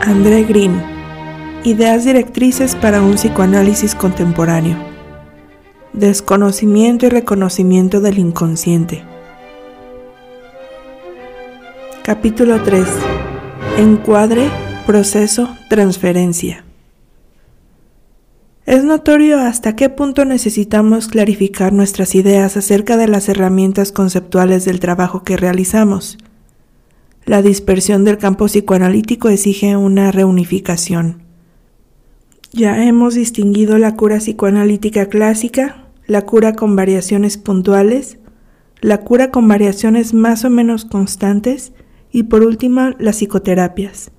André Green. Ideas directrices para un psicoanálisis contemporáneo. Desconocimiento y reconocimiento del inconsciente. Capítulo 3. Encuadre, proceso, transferencia. Es notorio hasta qué punto necesitamos clarificar nuestras ideas acerca de las herramientas conceptuales del trabajo que realizamos. La dispersión del campo psicoanalítico exige una reunificación. Ya hemos distinguido la cura psicoanalítica clásica, la cura con variaciones puntuales, la cura con variaciones más o menos constantes y por último las psicoterapias.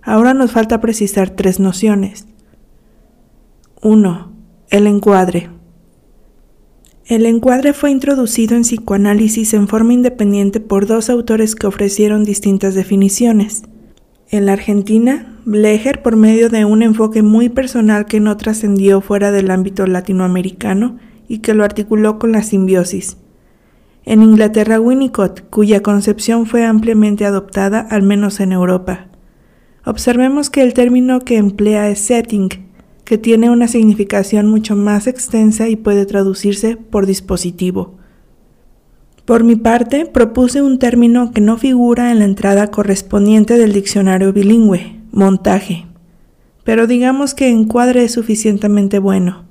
Ahora nos falta precisar tres nociones. 1. El encuadre. El encuadre fue introducido en psicoanálisis en forma independiente por dos autores que ofrecieron distintas definiciones. En la Argentina, Blecher, por medio de un enfoque muy personal que no trascendió fuera del ámbito latinoamericano y que lo articuló con la simbiosis. En Inglaterra, Winnicott, cuya concepción fue ampliamente adoptada, al menos en Europa. Observemos que el término que emplea es setting, que tiene una significación mucho más extensa y puede traducirse por dispositivo. Por mi parte, propuse un término que no figura en la entrada correspondiente del diccionario bilingüe, montaje, pero digamos que encuadre es suficientemente bueno.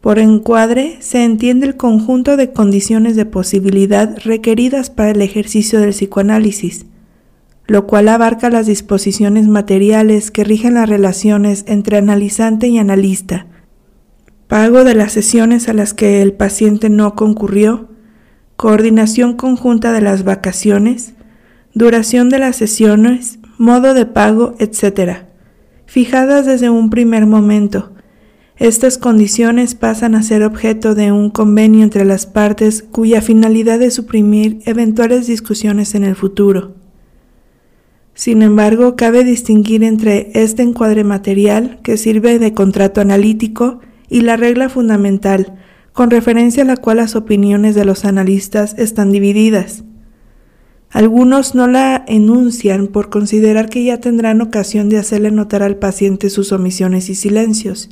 Por encuadre se entiende el conjunto de condiciones de posibilidad requeridas para el ejercicio del psicoanálisis, lo cual abarca las disposiciones materiales que rigen las relaciones entre analizante y analista, pago de las sesiones a las que el paciente no concurrió, coordinación conjunta de las vacaciones, duración de las sesiones, modo de pago, etc., fijadas desde un primer momento. Estas condiciones pasan a ser objeto de un convenio entre las partes cuya finalidad es suprimir eventuales discusiones en el futuro. Sin embargo, cabe distinguir entre este encuadre material, que sirve de contrato analítico, y la regla fundamental, con referencia a la cual las opiniones de los analistas están divididas. Algunos no la enuncian por considerar que ya tendrán ocasión de hacerle notar al paciente sus omisiones y silencios,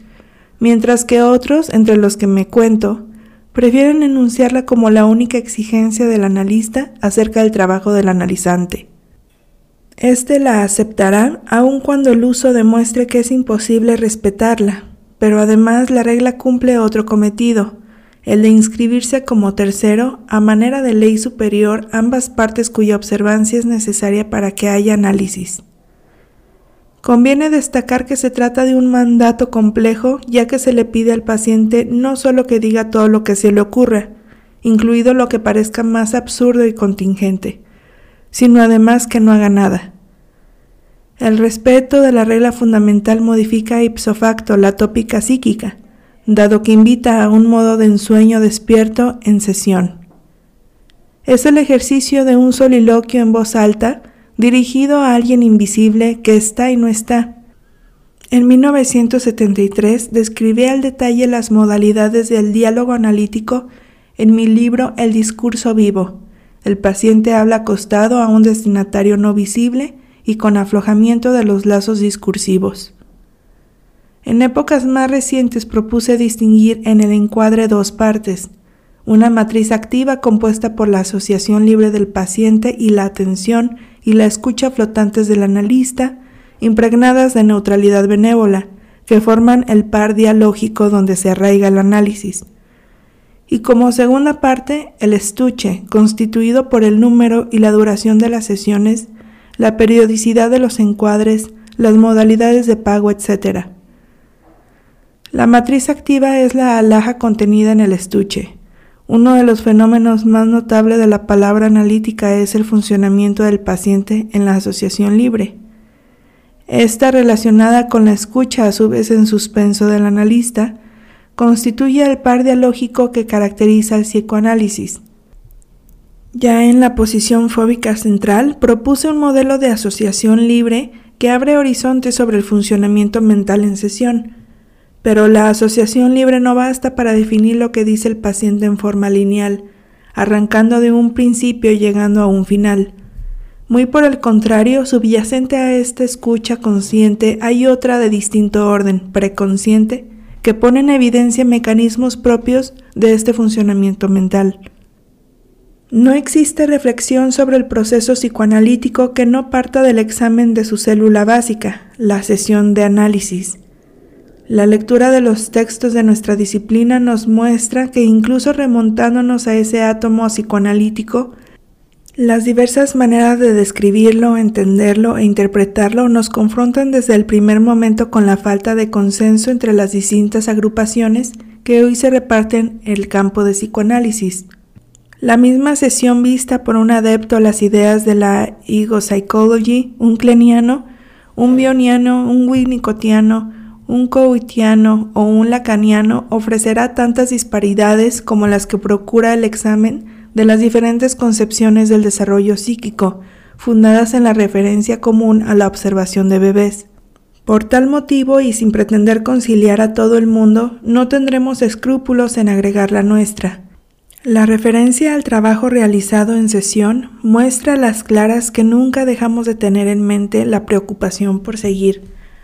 mientras que otros, entre los que me cuento, prefieren enunciarla como la única exigencia del analista acerca del trabajo del analizante. Este la aceptará aun cuando el uso demuestre que es imposible respetarla, pero además la regla cumple otro cometido, el de inscribirse como tercero a manera de ley superior ambas partes cuya observancia es necesaria para que haya análisis. Conviene destacar que se trata de un mandato complejo ya que se le pide al paciente no solo que diga todo lo que se le ocurra, incluido lo que parezca más absurdo y contingente, sino además que no haga nada. El respeto de la regla fundamental modifica ipso facto la tópica psíquica, dado que invita a un modo de ensueño despierto en sesión. Es el ejercicio de un soliloquio en voz alta dirigido a alguien invisible que está y no está. En 1973 describí al detalle las modalidades del diálogo analítico en mi libro El discurso vivo, el paciente habla acostado a un destinatario no visible y con aflojamiento de los lazos discursivos. En épocas más recientes propuse distinguir en el encuadre dos partes, una matriz activa compuesta por la asociación libre del paciente y la atención y la escucha flotantes del analista, impregnadas de neutralidad benévola, que forman el par dialógico donde se arraiga el análisis, y como segunda parte el estuche, constituido por el número y la duración de las sesiones, la periodicidad de los encuadres, las modalidades de pago, etc. La matriz activa es la alhaja contenida en el estuche. Uno de los fenómenos más notables de la palabra analítica es el funcionamiento del paciente en la asociación libre. Esta relacionada con la escucha a su vez en suspenso del analista, constituye el par dialógico que caracteriza el psicoanálisis. Ya en la posición fóbica central propuse un modelo de asociación libre que abre horizontes sobre el funcionamiento mental en sesión, pero la asociación libre no basta para definir lo que dice el paciente en forma lineal, arrancando de un principio y llegando a un final. Muy por el contrario, subyacente a esta escucha consciente hay otra de distinto orden, preconsciente, que pone en evidencia mecanismos propios de este funcionamiento mental. No existe reflexión sobre el proceso psicoanalítico que no parta del examen de su célula básica, la sesión de análisis. La lectura de los textos de nuestra disciplina nos muestra que incluso remontándonos a ese átomo psicoanalítico, las diversas maneras de describirlo, entenderlo e interpretarlo nos confrontan desde el primer momento con la falta de consenso entre las distintas agrupaciones que hoy se reparten el campo de psicoanálisis. La misma sesión vista por un adepto a las ideas de la ego psychology, un cleniano, un bioniano, un winnicottiano, un coitiano o un lacaniano ofrecerá tantas disparidades como las que procura el examen de las diferentes concepciones del desarrollo psíquico, fundadas en la referencia común a la observación de bebés. Por tal motivo y sin pretender conciliar a todo el mundo, no tendremos escrúpulos en agregar la nuestra. La referencia al trabajo realizado en sesión muestra las claras que nunca dejamos de tener en mente la preocupación por seguir,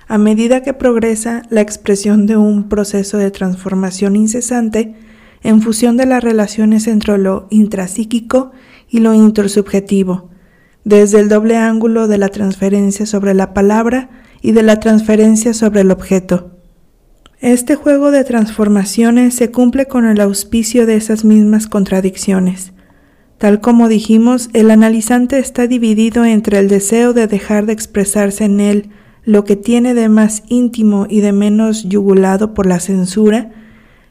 a medida que progresa la expresión de un proceso de transformación incesante en función de las relaciones entre lo intrapsíquico y lo intersubjetivo, desde el doble ángulo de la transferencia sobre la palabra y de la transferencia sobre el objeto. Este juego de transformaciones se cumple con el auspicio de esas mismas contradicciones. Tal como dijimos, el analizante está dividido entre el deseo de dejar de expresarse en él lo que tiene de más íntimo y de menos yugulado por la censura,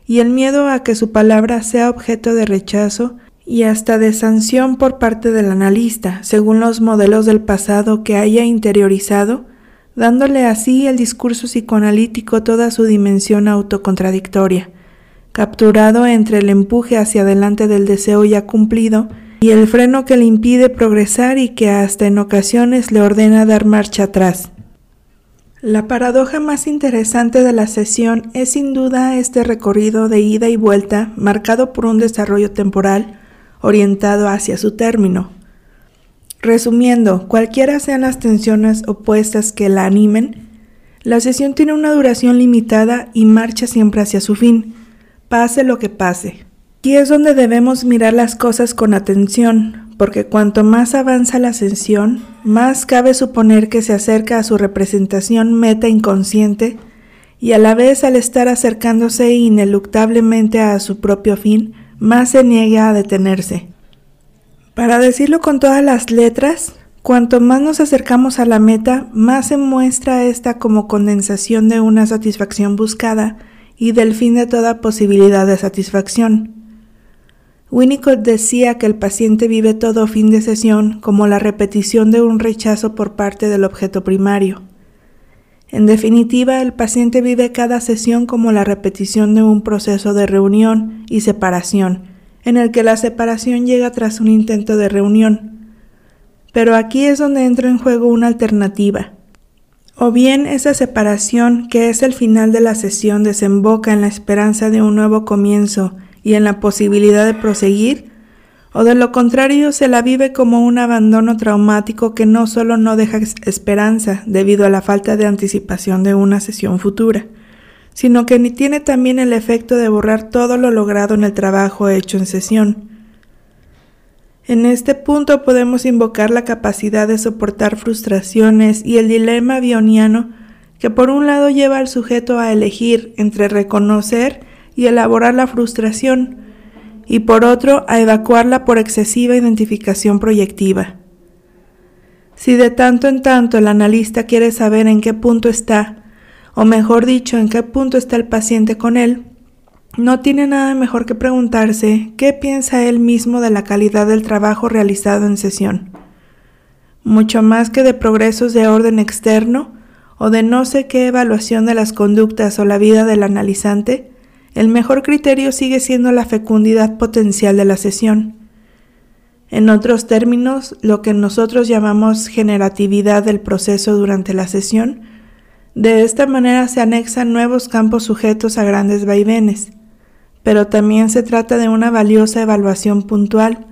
y el miedo a que su palabra sea objeto de rechazo y hasta de sanción por parte del analista, según los modelos del pasado que haya interiorizado, dándole así el discurso psicoanalítico toda su dimensión autocontradictoria, capturado entre el empuje hacia adelante del deseo ya cumplido y el freno que le impide progresar y que hasta en ocasiones le ordena dar marcha atrás. La paradoja más interesante de la sesión es sin duda este recorrido de ida y vuelta marcado por un desarrollo temporal orientado hacia su término, Resumiendo, cualquiera sean las tensiones opuestas que la animen, la sesión tiene una duración limitada y marcha siempre hacia su fin, pase lo que pase. Aquí es donde debemos mirar las cosas con atención, porque cuanto más avanza la sesión, más cabe suponer que se acerca a su representación meta inconsciente y a la vez al estar acercándose ineluctablemente a su propio fin, más se niega a detenerse. Para decirlo con todas las letras, cuanto más nos acercamos a la meta, más se muestra esta como condensación de una satisfacción buscada y del fin de toda posibilidad de satisfacción. Winnicott decía que el paciente vive todo fin de sesión como la repetición de un rechazo por parte del objeto primario. En definitiva, el paciente vive cada sesión como la repetición de un proceso de reunión y separación, en el que la separación llega tras un intento de reunión. Pero aquí es donde entra en juego una alternativa. O bien esa separación, que es el final de la sesión, desemboca en la esperanza de un nuevo comienzo y en la posibilidad de proseguir, o de lo contrario se la vive como un abandono traumático que no solo no deja esperanza debido a la falta de anticipación de una sesión futura, sino que ni tiene también el efecto de borrar todo lo logrado en el trabajo hecho en sesión. En este punto podemos invocar la capacidad de soportar frustraciones y el dilema bioniano que por un lado lleva al sujeto a elegir entre reconocer y elaborar la frustración, y por otro a evacuarla por excesiva identificación proyectiva. Si de tanto en tanto el analista quiere saber en qué punto está, o mejor dicho, en qué punto está el paciente con él, no tiene nada mejor que preguntarse qué piensa él mismo de la calidad del trabajo realizado en sesión. Mucho más que de progresos de orden externo o de no sé qué evaluación de las conductas o la vida del analizante, el mejor criterio sigue siendo la fecundidad potencial de la sesión. En otros términos, lo que nosotros llamamos generatividad del proceso durante la sesión de esta manera se anexan nuevos campos sujetos a grandes vaivenes, pero también se trata de una valiosa evaluación puntual,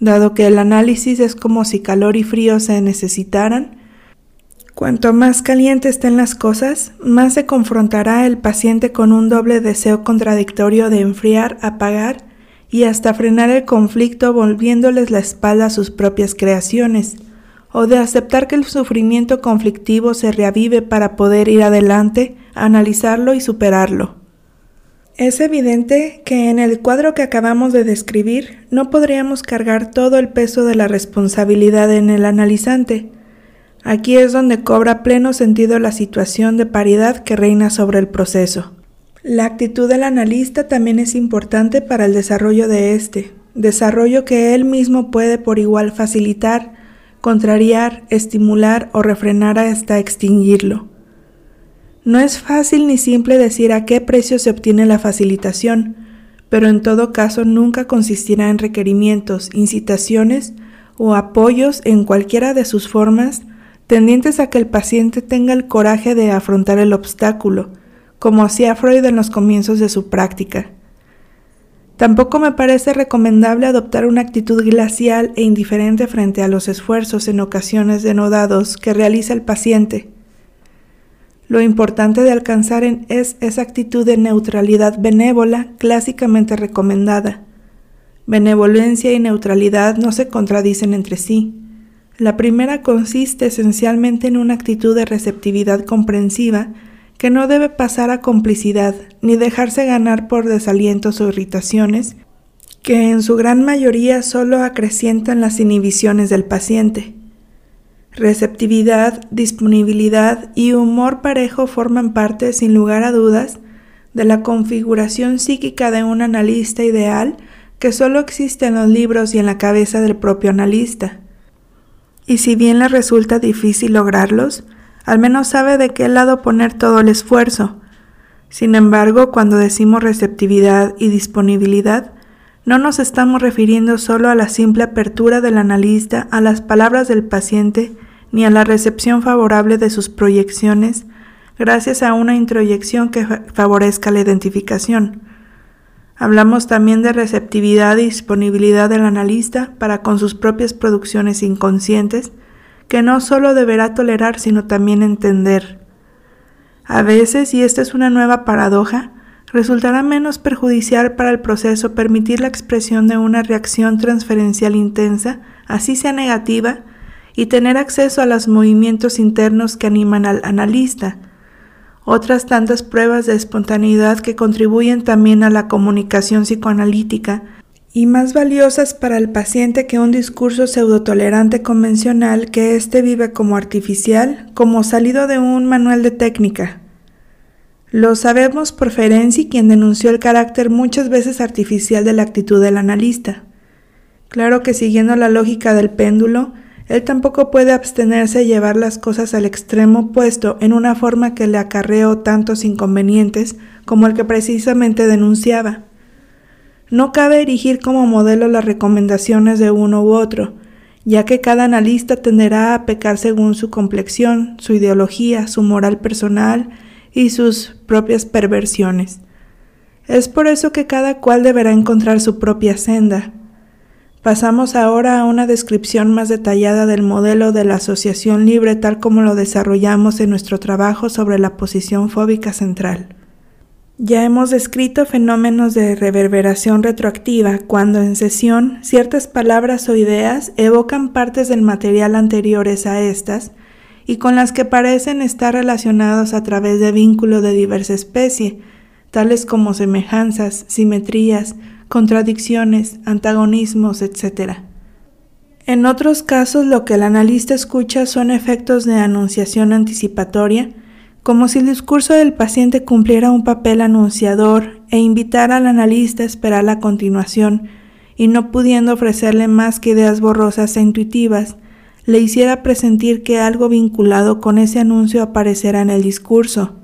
dado que el análisis es como si calor y frío se necesitaran. Cuanto más caliente estén las cosas, más se confrontará el paciente con un doble deseo contradictorio de enfriar, apagar y hasta frenar el conflicto volviéndoles la espalda a sus propias creaciones, o de aceptar que el sufrimiento conflictivo se reavive para poder ir adelante, analizarlo y superarlo. Es evidente que en el cuadro que acabamos de describir no podríamos cargar todo el peso de la responsabilidad en el analizante. Aquí es donde cobra pleno sentido la situación de paridad que reina sobre el proceso. La actitud del analista también es importante para el desarrollo de éste, desarrollo que él mismo puede por igual facilitar, contrariar, estimular o refrenar hasta extinguirlo. No es fácil ni simple decir a qué precio se obtiene la facilitación, pero en todo caso nunca consistirá en requerimientos, incitaciones o apoyos en cualquiera de sus formas tendientes a que el paciente tenga el coraje de afrontar el obstáculo, como hacía Freud en los comienzos de su práctica. Tampoco me parece recomendable adoptar una actitud glacial e indiferente frente a los esfuerzos en ocasiones denodados que realiza el paciente. Lo importante de alcanzar es esa actitud de neutralidad benévola clásicamente recomendada. Benevolencia y neutralidad no se contradicen entre sí. La primera consiste esencialmente en una actitud de receptividad comprensiva que no debe pasar a complicidad ni dejarse ganar por desalientos o irritaciones que en su gran mayoría solo acrecientan las inhibiciones del paciente. Receptividad, disponibilidad y humor parejo forman parte, sin lugar a dudas, de la configuración psíquica de un analista ideal que solo existe en los libros y en la cabeza del propio analista. Y si bien le resulta difícil lograrlos, al menos sabe de qué lado poner todo el esfuerzo. Sin embargo, cuando decimos receptividad y disponibilidad, no nos estamos refiriendo solo a la simple apertura del analista a las palabras del paciente ni a la recepción favorable de sus proyecciones gracias a una introyección que favorezca la identificación. Hablamos también de receptividad y disponibilidad del analista para con sus propias producciones inconscientes que no solo deberá tolerar, sino también entender. A veces, y esta es una nueva paradoja, resultará menos perjudicial para el proceso permitir la expresión de una reacción transferencial intensa, así sea negativa, y tener acceso a los movimientos internos que animan al analista, otras tantas pruebas de espontaneidad que contribuyen también a la comunicación psicoanalítica y más valiosas para el paciente que un discurso pseudotolerante convencional que éste vive como artificial, como salido de un manual de técnica. Lo sabemos por Ferenczi, quien denunció el carácter muchas veces artificial de la actitud del analista. Claro que siguiendo la lógica del péndulo, él tampoco puede abstenerse de llevar las cosas al extremo opuesto en una forma que le acarreó tantos inconvenientes como el que precisamente denunciaba. No cabe erigir como modelo las recomendaciones de uno u otro, ya que cada analista tenderá a pecar según su complexión, su ideología, su moral personal y sus propias perversiones. Es por eso que cada cual deberá encontrar su propia senda. Pasamos ahora a una descripción más detallada del modelo de la asociación libre tal como lo desarrollamos en nuestro trabajo sobre la posición fóbica central. Ya hemos descrito fenómenos de reverberación retroactiva cuando en sesión ciertas palabras o ideas evocan partes del material anteriores a estas y con las que parecen estar relacionados a través de vínculos de diversa especie, tales como semejanzas, simetrías, contradicciones, antagonismos, etc. En otros casos lo que el analista escucha son efectos de anunciación anticipatoria, como si el discurso del paciente cumpliera un papel anunciador e invitara al analista a esperar la continuación y no pudiendo ofrecerle más que ideas borrosas e intuitivas, le hiciera presentir que algo vinculado con ese anuncio aparecerá en el discurso.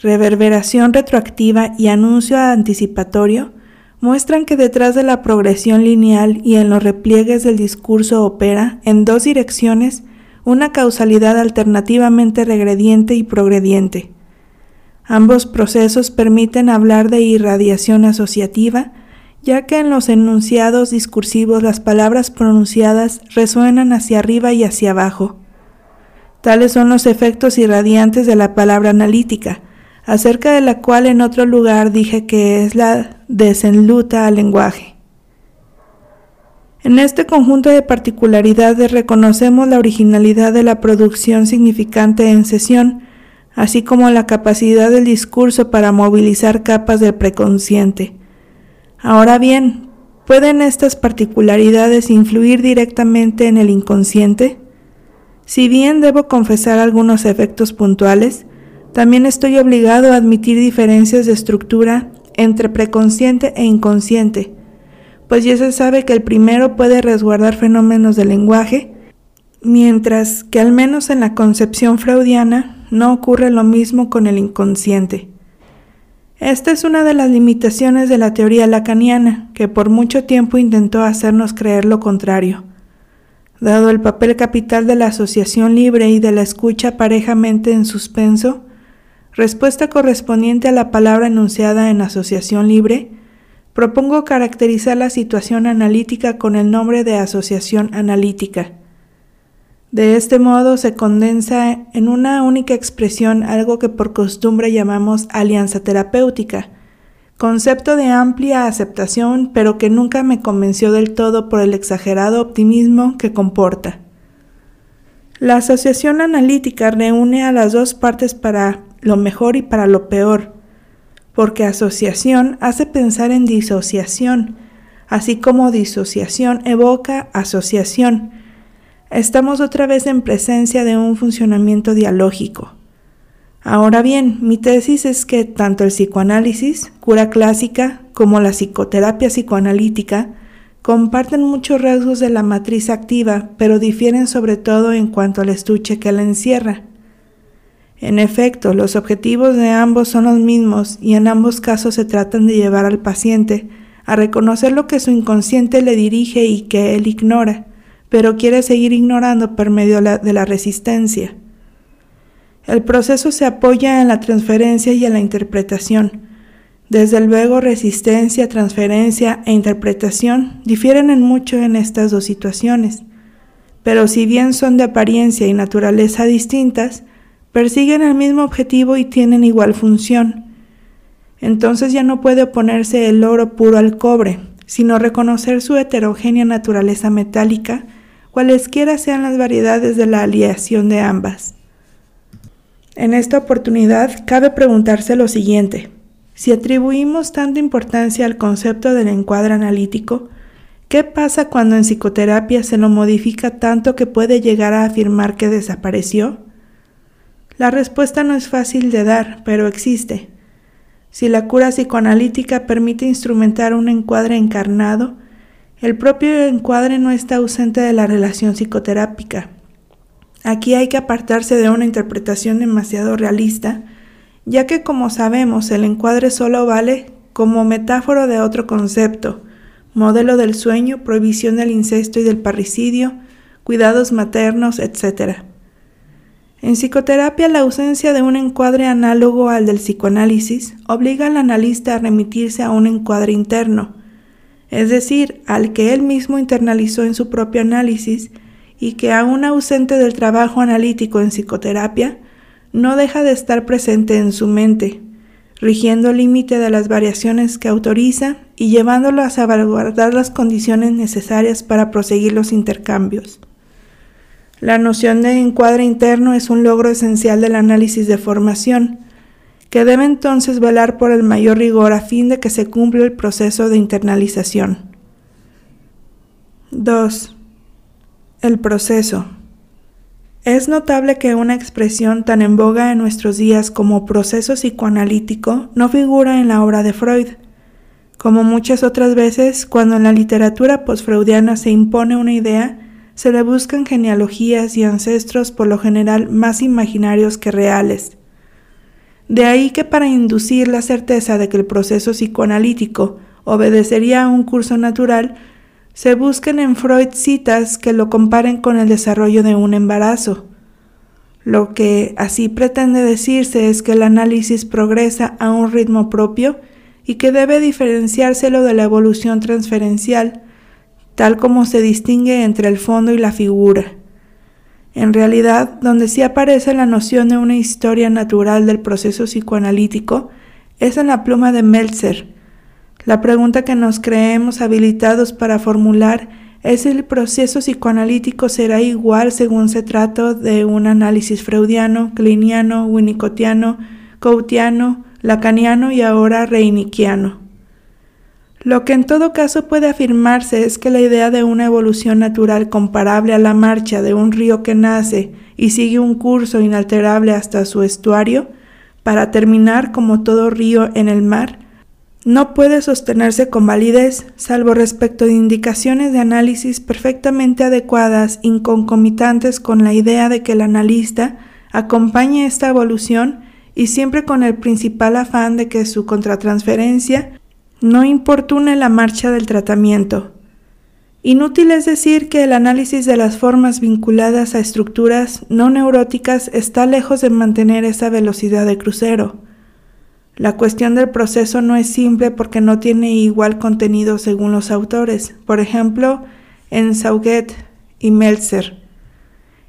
Reverberación retroactiva y anuncio anticipatorio muestran que detrás de la progresión lineal y en los repliegues del discurso opera, en dos direcciones, una causalidad alternativamente regrediente y progrediente. Ambos procesos permiten hablar de irradiación asociativa ya que en los enunciados discursivos las palabras pronunciadas resuenan hacia arriba y hacia abajo. Tales son los efectos irradiantes de la palabra analítica, acerca de la cual en otro lugar dije que es la desenluta al lenguaje. En este conjunto de particularidades reconocemos la originalidad de la producción significante en sesión, así como la capacidad del discurso para movilizar capas del preconsciente. Ahora bien, ¿pueden estas particularidades influir directamente en el inconsciente? Si bien debo confesar algunos efectos puntuales, también estoy obligado a admitir diferencias de estructura entre preconsciente e inconsciente, pues ya se sabe que el primero puede resguardar fenómenos del lenguaje, mientras que al menos en la concepción freudiana no ocurre lo mismo con el inconsciente. Esta es una de las limitaciones de la teoría lacaniana, que por mucho tiempo intentó hacernos creer lo contrario. Dado el papel capital de la asociación libre y de la escucha parejamente en suspenso, respuesta correspondiente a la palabra enunciada en asociación libre, propongo caracterizar la situación analítica con el nombre de asociación analítica. De este modo se condensa en una única expresión algo que por costumbre llamamos alianza terapéutica, concepto de amplia aceptación pero que nunca me convenció del todo por el exagerado optimismo que comporta. La asociación analítica reúne a las dos partes para lo mejor y para lo peor, porque asociación hace pensar en disociación, así como disociación evoca asociación. Estamos otra vez en presencia de un funcionamiento dialógico. Ahora bien, mi tesis es que tanto el psicoanálisis, cura clásica, como la psicoterapia psicoanalítica comparten muchos rasgos de la matriz activa, pero difieren sobre todo en cuanto al estuche que la encierra. En efecto, los objetivos de ambos son los mismos y en ambos casos se tratan de llevar al paciente a reconocer lo que su inconsciente le dirige y que él ignora, pero quiere seguir ignorando por medio de la resistencia. El proceso se apoya en la transferencia y en la interpretación. Desde luego, resistencia, transferencia e interpretación difieren en mucho en estas dos situaciones, pero si bien son de apariencia y naturaleza distintas, persiguen el mismo objetivo y tienen igual función. Entonces ya no puede oponerse el oro puro al cobre, sino reconocer su heterogénea naturaleza metálica, cualesquiera sean las variedades de la aleación de ambas. En esta oportunidad cabe preguntarse lo siguiente. Si atribuimos tanta importancia al concepto del encuadre analítico, ¿qué pasa cuando en psicoterapia se lo modifica tanto que puede llegar a afirmar que desapareció? La respuesta no es fácil de dar, pero existe. Si la cura psicoanalítica permite instrumentar un encuadre encarnado, el propio encuadre no está ausente de la relación psicoterápica. Aquí hay que apartarse de una interpretación demasiado realista, ya que como sabemos el encuadre solo vale como metáfora de otro concepto, modelo del sueño, prohibición del incesto y del parricidio, cuidados maternos, etc. En psicoterapia, la ausencia de un encuadre análogo al del psicoanálisis obliga al analista a remitirse a un encuadre interno, es decir, al que él mismo internalizó en su propio análisis y que aún ausente del trabajo analítico en psicoterapia, no deja de estar presente en su mente, rigiendo el límite de las variaciones que autoriza y llevándolo a salvaguardar las condiciones necesarias para proseguir los intercambios. La noción de encuadre interno es un logro esencial del análisis de formación, que debe entonces velar por el mayor rigor a fin de que se cumpla el proceso de internalización. 2. El proceso. Es notable que una expresión tan en boga en nuestros días como proceso psicoanalítico no figura en la obra de Freud. Como muchas otras veces, cuando en la literatura posfreudiana se impone una idea, se le buscan genealogías y ancestros por lo general más imaginarios que reales. De ahí que para inducir la certeza de que el proceso psicoanalítico obedecería a un curso natural, se busquen en Freud citas que lo comparen con el desarrollo de un embarazo. Lo que así pretende decirse es que el análisis progresa a un ritmo propio y que debe diferenciárselo de la evolución transferencial, tal como se distingue entre el fondo y la figura. En realidad, donde sí aparece la noción de una historia natural del proceso psicoanalítico es en la pluma de Meltzer. La pregunta que nos creemos habilitados para formular es si el proceso psicoanalítico será igual según se trata de un análisis freudiano, cliniano, winnicottiano, coutiano, lacaniano y ahora reiniquiano. Lo que en todo caso puede afirmarse es que la idea de una evolución natural comparable a la marcha de un río que nace y sigue un curso inalterable hasta su estuario, para terminar como todo río en el mar, no puede sostenerse con validez, salvo respecto de indicaciones de análisis perfectamente adecuadas y concomitantes con la idea de que el analista acompañe esta evolución y siempre con el principal afán de que su contratransferencia no importune la marcha del tratamiento. Inútil es decir que el análisis de las formas vinculadas a estructuras no neuróticas está lejos de mantener esa velocidad de crucero. La cuestión del proceso no es simple porque no tiene igual contenido según los autores, por ejemplo, en Sauget y Meltzer.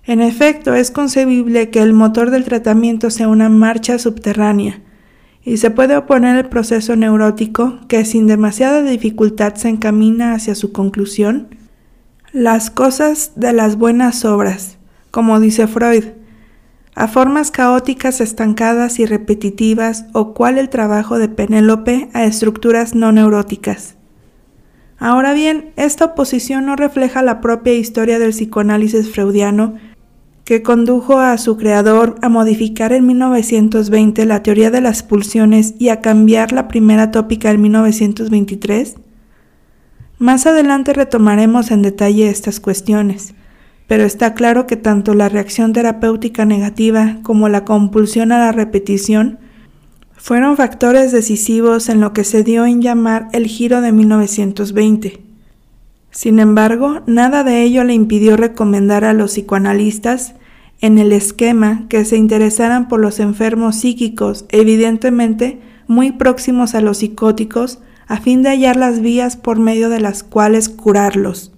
En efecto, es concebible que el motor del tratamiento sea una marcha subterránea, y se puede oponer el proceso neurótico que sin demasiada dificultad se encamina hacia su conclusión. Las cosas de las buenas obras, como dice Freud, a formas caóticas estancadas y repetitivas o cual el trabajo de Penélope a estructuras no neuróticas. Ahora bien, esta oposición no refleja la propia historia del psicoanálisis freudiano que condujo a su creador a modificar en 1920 la teoría de las pulsiones y a cambiar la primera tópica en 1923? Más adelante retomaremos en detalle estas cuestiones, pero está claro que tanto la reacción terapéutica negativa como la compulsión a la repetición fueron factores decisivos en lo que se dio en llamar el giro de 1920. Sin embargo, nada de ello le impidió recomendar a los psicoanalistas en el esquema que se interesaran por los enfermos psíquicos, evidentemente muy próximos a los psicóticos, a fin de hallar las vías por medio de las cuales curarlos.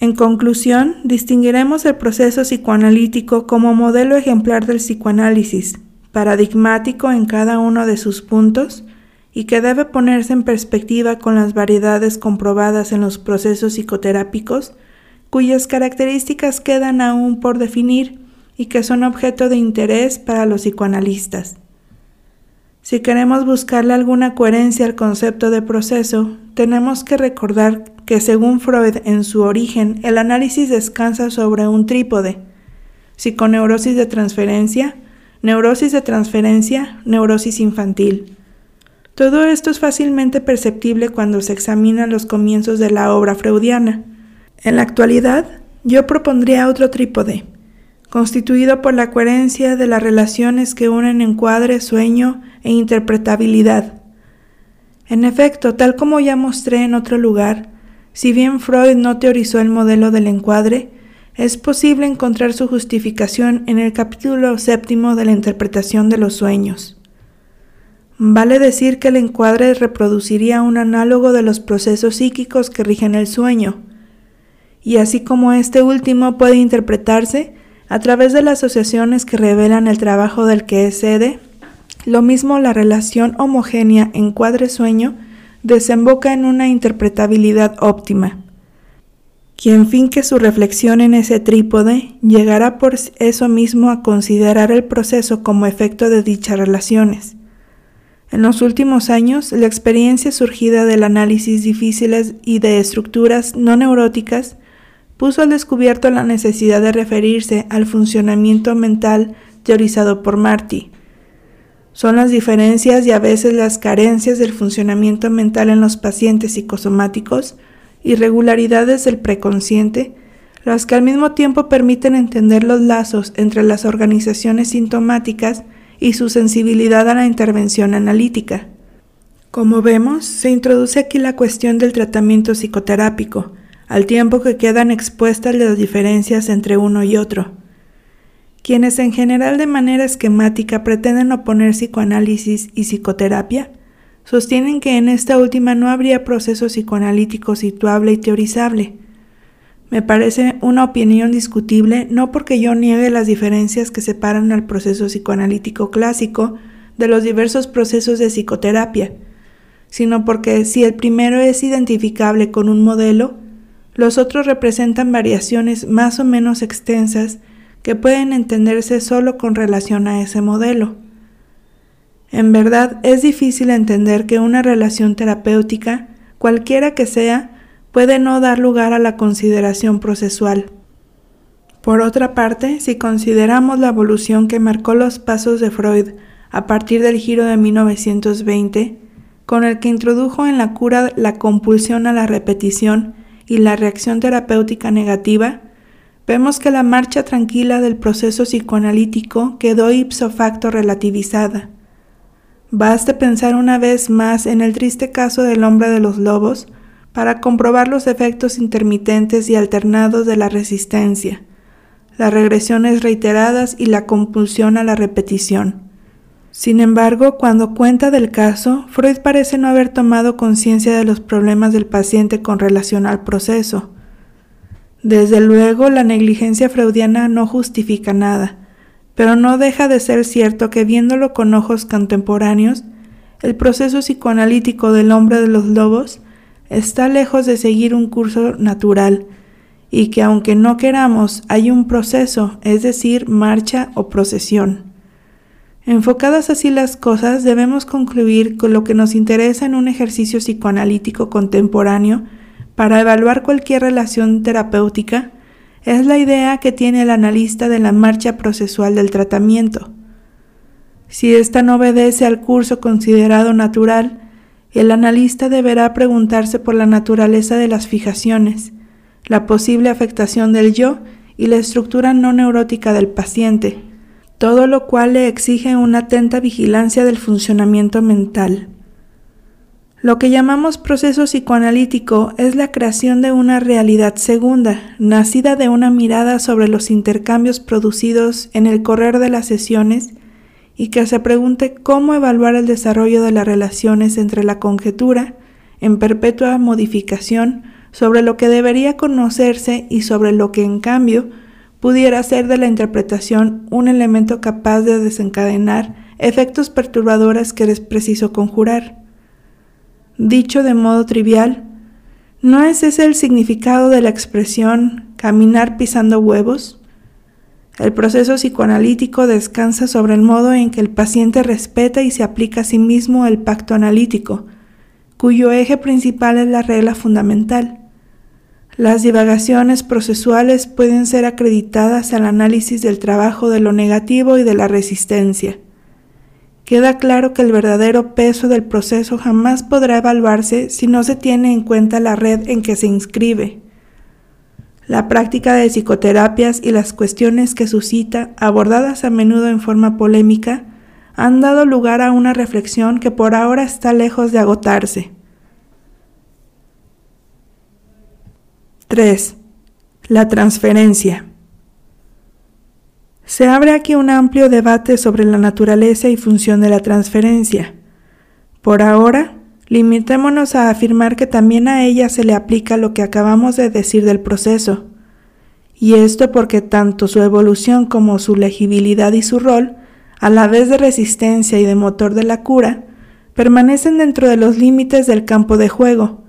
En conclusión, distinguiremos el proceso psicoanalítico como modelo ejemplar del psicoanálisis, paradigmático en cada uno de sus puntos, y que debe ponerse en perspectiva con las variedades comprobadas en los procesos psicoterápicos, cuyas características quedan aún por definir y que son objeto de interés para los psicoanalistas. Si queremos buscarle alguna coherencia al concepto de proceso, tenemos que recordar que según Freud en su origen, el análisis descansa sobre un trípode, psiconeurosis de transferencia, neurosis de transferencia, neurosis infantil. Todo esto es fácilmente perceptible cuando se examinan los comienzos de la obra freudiana. En la actualidad, yo propondría otro trípode, constituido por la coherencia de las relaciones que unen encuadre, sueño e interpretabilidad. En efecto, tal como ya mostré en otro lugar, si bien Freud no teorizó el modelo del encuadre, es posible encontrar su justificación en el capítulo séptimo de la interpretación de los sueños. Vale decir que el encuadre reproduciría un análogo de los procesos psíquicos que rigen el sueño, y así como este último puede interpretarse a través de las asociaciones que revelan el trabajo del que es sede, lo mismo la relación homogénea encuadre-sueño desemboca en una interpretabilidad óptima. Quien finque su reflexión en ese trípode llegará por eso mismo a considerar el proceso como efecto de dichas relaciones, en los últimos años, la experiencia surgida del análisis difíciles y de estructuras no neuróticas puso al descubierto la necesidad de referirse al funcionamiento mental teorizado por Marty. Son las diferencias y a veces las carencias del funcionamiento mental en los pacientes psicosomáticos, irregularidades del preconsciente, las que al mismo tiempo permiten entender los lazos entre las organizaciones sintomáticas y su sensibilidad a la intervención analítica. Como vemos, se introduce aquí la cuestión del tratamiento psicoterápico, al tiempo que quedan expuestas las diferencias entre uno y otro. Quienes en general de manera esquemática pretenden oponer psicoanálisis y psicoterapia sostienen que en esta última no habría proceso psicoanalítico situable y teorizable. Me parece una opinión discutible no porque yo niegue las diferencias que separan al proceso psicoanalítico clásico de los diversos procesos de psicoterapia, sino porque si el primero es identificable con un modelo, los otros representan variaciones más o menos extensas que pueden entenderse solo con relación a ese modelo. En verdad es difícil entender que una relación terapéutica, cualquiera que sea, puede no dar lugar a la consideración procesual. Por otra parte, si consideramos la evolución que marcó los pasos de Freud a partir del giro de 1920, con el que introdujo en la cura la compulsión a la repetición y la reacción terapéutica negativa, vemos que la marcha tranquila del proceso psicoanalítico quedó ipso facto relativizada. Baste pensar una vez más en el triste caso del hombre de los lobos para comprobar los efectos intermitentes y alternados de la resistencia, las regresiones reiteradas y la compulsión a la repetición. Sin embargo, cuando cuenta del caso, Freud parece no haber tomado conciencia de los problemas del paciente con relación al proceso. Desde luego, la negligencia freudiana no justifica nada, pero no deja de ser cierto que viéndolo con ojos contemporáneos, el proceso psicoanalítico del hombre de los lobos está lejos de seguir un curso natural, y que aunque no queramos, hay un proceso, es decir, marcha o procesión. Enfocadas así las cosas, debemos concluir con lo que nos interesa en un ejercicio psicoanalítico contemporáneo para evaluar cualquier relación terapéutica es la idea que tiene el analista de la marcha procesual del tratamiento. Si ésta no obedece al curso considerado natural, el analista deberá preguntarse por la naturaleza de las fijaciones, la posible afectación del yo y la estructura no neurótica del paciente, todo lo cual le exige una atenta vigilancia del funcionamiento mental. Lo que llamamos proceso psicoanalítico es la creación de una realidad segunda, nacida de una mirada sobre los intercambios producidos en el correr de las sesiones y que se pregunte cómo evaluar el desarrollo de las relaciones entre la conjetura, en perpetua modificación, sobre lo que debería conocerse y sobre lo que en cambio pudiera ser de la interpretación un elemento capaz de desencadenar efectos perturbadores que es preciso conjurar. Dicho de modo trivial, ¿no es ese el significado de la expresión caminar pisando huevos? El proceso psicoanalítico descansa sobre el modo en que el paciente respeta y se aplica a sí mismo el pacto analítico, cuyo eje principal es la regla fundamental. Las divagaciones procesuales pueden ser acreditadas al análisis del trabajo de lo negativo y de la resistencia. Queda claro que el verdadero peso del proceso jamás podrá evaluarse si no se tiene en cuenta la red en que se inscribe. La práctica de psicoterapias y las cuestiones que suscita, abordadas a menudo en forma polémica, han dado lugar a una reflexión que por ahora está lejos de agotarse. 3. La transferencia. Se abre aquí un amplio debate sobre la naturaleza y función de la transferencia. Por ahora, limitémonos a afirmar que también a ella se le aplica lo que acabamos de decir del proceso, y esto porque tanto su evolución como su legibilidad y su rol, a la vez de resistencia y de motor de la cura, permanecen dentro de los límites del campo de juego,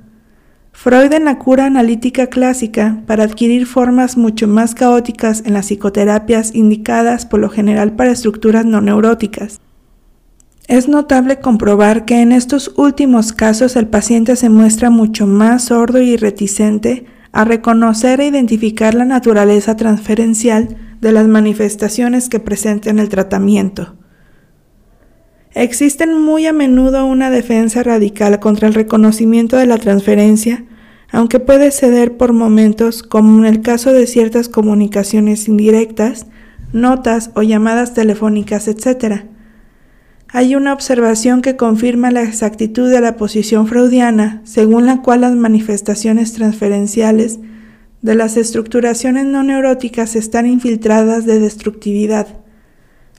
Freud en la cura analítica clásica para adquirir formas mucho más caóticas en las psicoterapias indicadas por lo general para estructuras no neuróticas. Es notable comprobar que en estos últimos casos el paciente se muestra mucho más sordo y reticente a reconocer e identificar la naturaleza transferencial de las manifestaciones que presenta en el tratamiento. Existen muy a menudo una defensa radical contra el reconocimiento de la transferencia, aunque puede ceder por momentos, como en el caso de ciertas comunicaciones indirectas, notas o llamadas telefónicas, etc. Hay una observación que confirma la exactitud de la posición freudiana, según la cual las manifestaciones transferenciales de las estructuraciones no neuróticas están infiltradas de destructividad,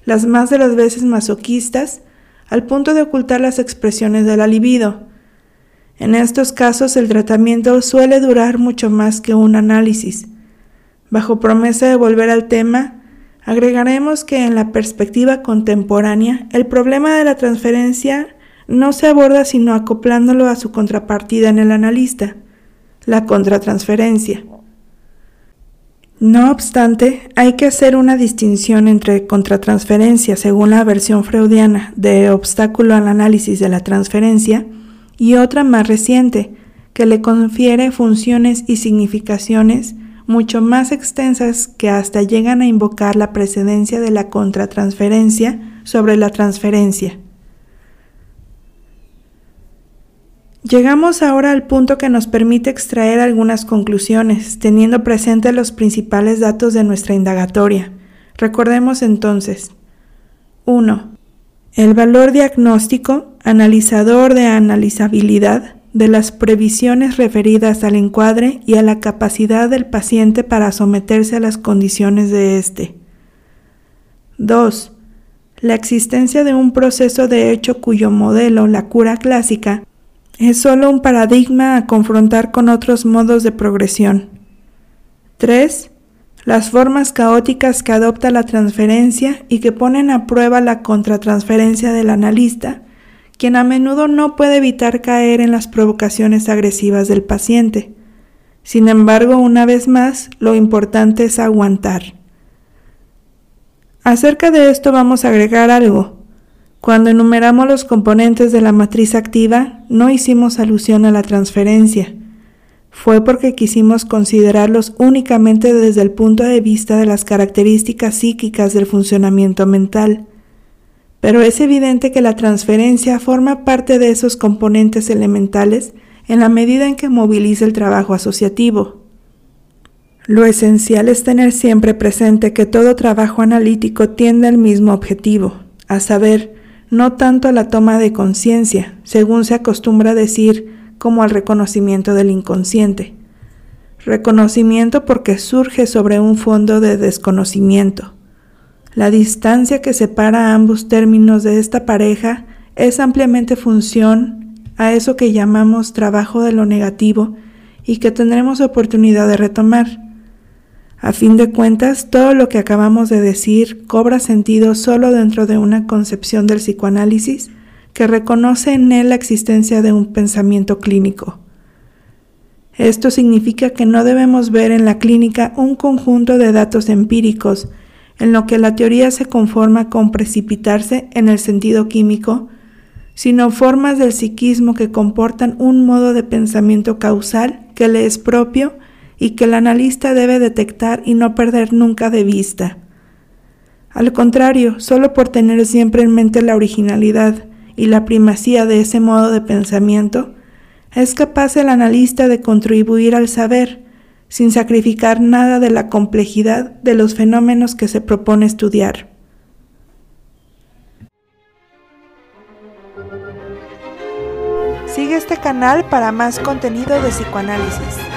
las más de las veces masoquistas, al punto de ocultar las expresiones de la libido. En estos casos el tratamiento suele durar mucho más que un análisis. Bajo promesa de volver al tema, agregaremos que en la perspectiva contemporánea el problema de la transferencia no se aborda sino acoplándolo a su contrapartida en el analista, la contratransferencia. No obstante, hay que hacer una distinción entre contratransferencia según la versión freudiana de obstáculo al análisis de la transferencia y otra más reciente que le confiere funciones y significaciones mucho más extensas que hasta llegan a invocar la precedencia de la contratransferencia sobre la transferencia. Llegamos ahora al punto que nos permite extraer algunas conclusiones, teniendo presente los principales datos de nuestra indagatoria. Recordemos entonces. 1. El valor diagnóstico, analizador de analizabilidad, de las previsiones referidas al encuadre y a la capacidad del paciente para someterse a las condiciones de éste. 2. La existencia de un proceso de hecho cuyo modelo, la cura clásica, es solo un paradigma a confrontar con otros modos de progresión. 3. Las formas caóticas que adopta la transferencia y que ponen a prueba la contratransferencia del analista, quien a menudo no puede evitar caer en las provocaciones agresivas del paciente. Sin embargo, una vez más, lo importante es aguantar. Acerca de esto vamos a agregar algo. Cuando enumeramos los componentes de la matriz activa, no hicimos alusión a la transferencia. Fue porque quisimos considerarlos únicamente desde el punto de vista de las características psíquicas del funcionamiento mental. Pero es evidente que la transferencia forma parte de esos componentes elementales en la medida en que moviliza el trabajo asociativo. Lo esencial es tener siempre presente que todo trabajo analítico tiende al mismo objetivo, a saber, no tanto a la toma de conciencia, según se acostumbra decir, como al reconocimiento del inconsciente. Reconocimiento porque surge sobre un fondo de desconocimiento. La distancia que separa ambos términos de esta pareja es ampliamente función a eso que llamamos trabajo de lo negativo y que tendremos oportunidad de retomar. A fin de cuentas, todo lo que acabamos de decir cobra sentido solo dentro de una concepción del psicoanálisis que reconoce en él la existencia de un pensamiento clínico. Esto significa que no debemos ver en la clínica un conjunto de datos empíricos en lo que la teoría se conforma con precipitarse en el sentido químico, sino formas del psiquismo que comportan un modo de pensamiento causal que le es propio y que el analista debe detectar y no perder nunca de vista. Al contrario, solo por tener siempre en mente la originalidad y la primacía de ese modo de pensamiento, es capaz el analista de contribuir al saber, sin sacrificar nada de la complejidad de los fenómenos que se propone estudiar. Sigue este canal para más contenido de psicoanálisis.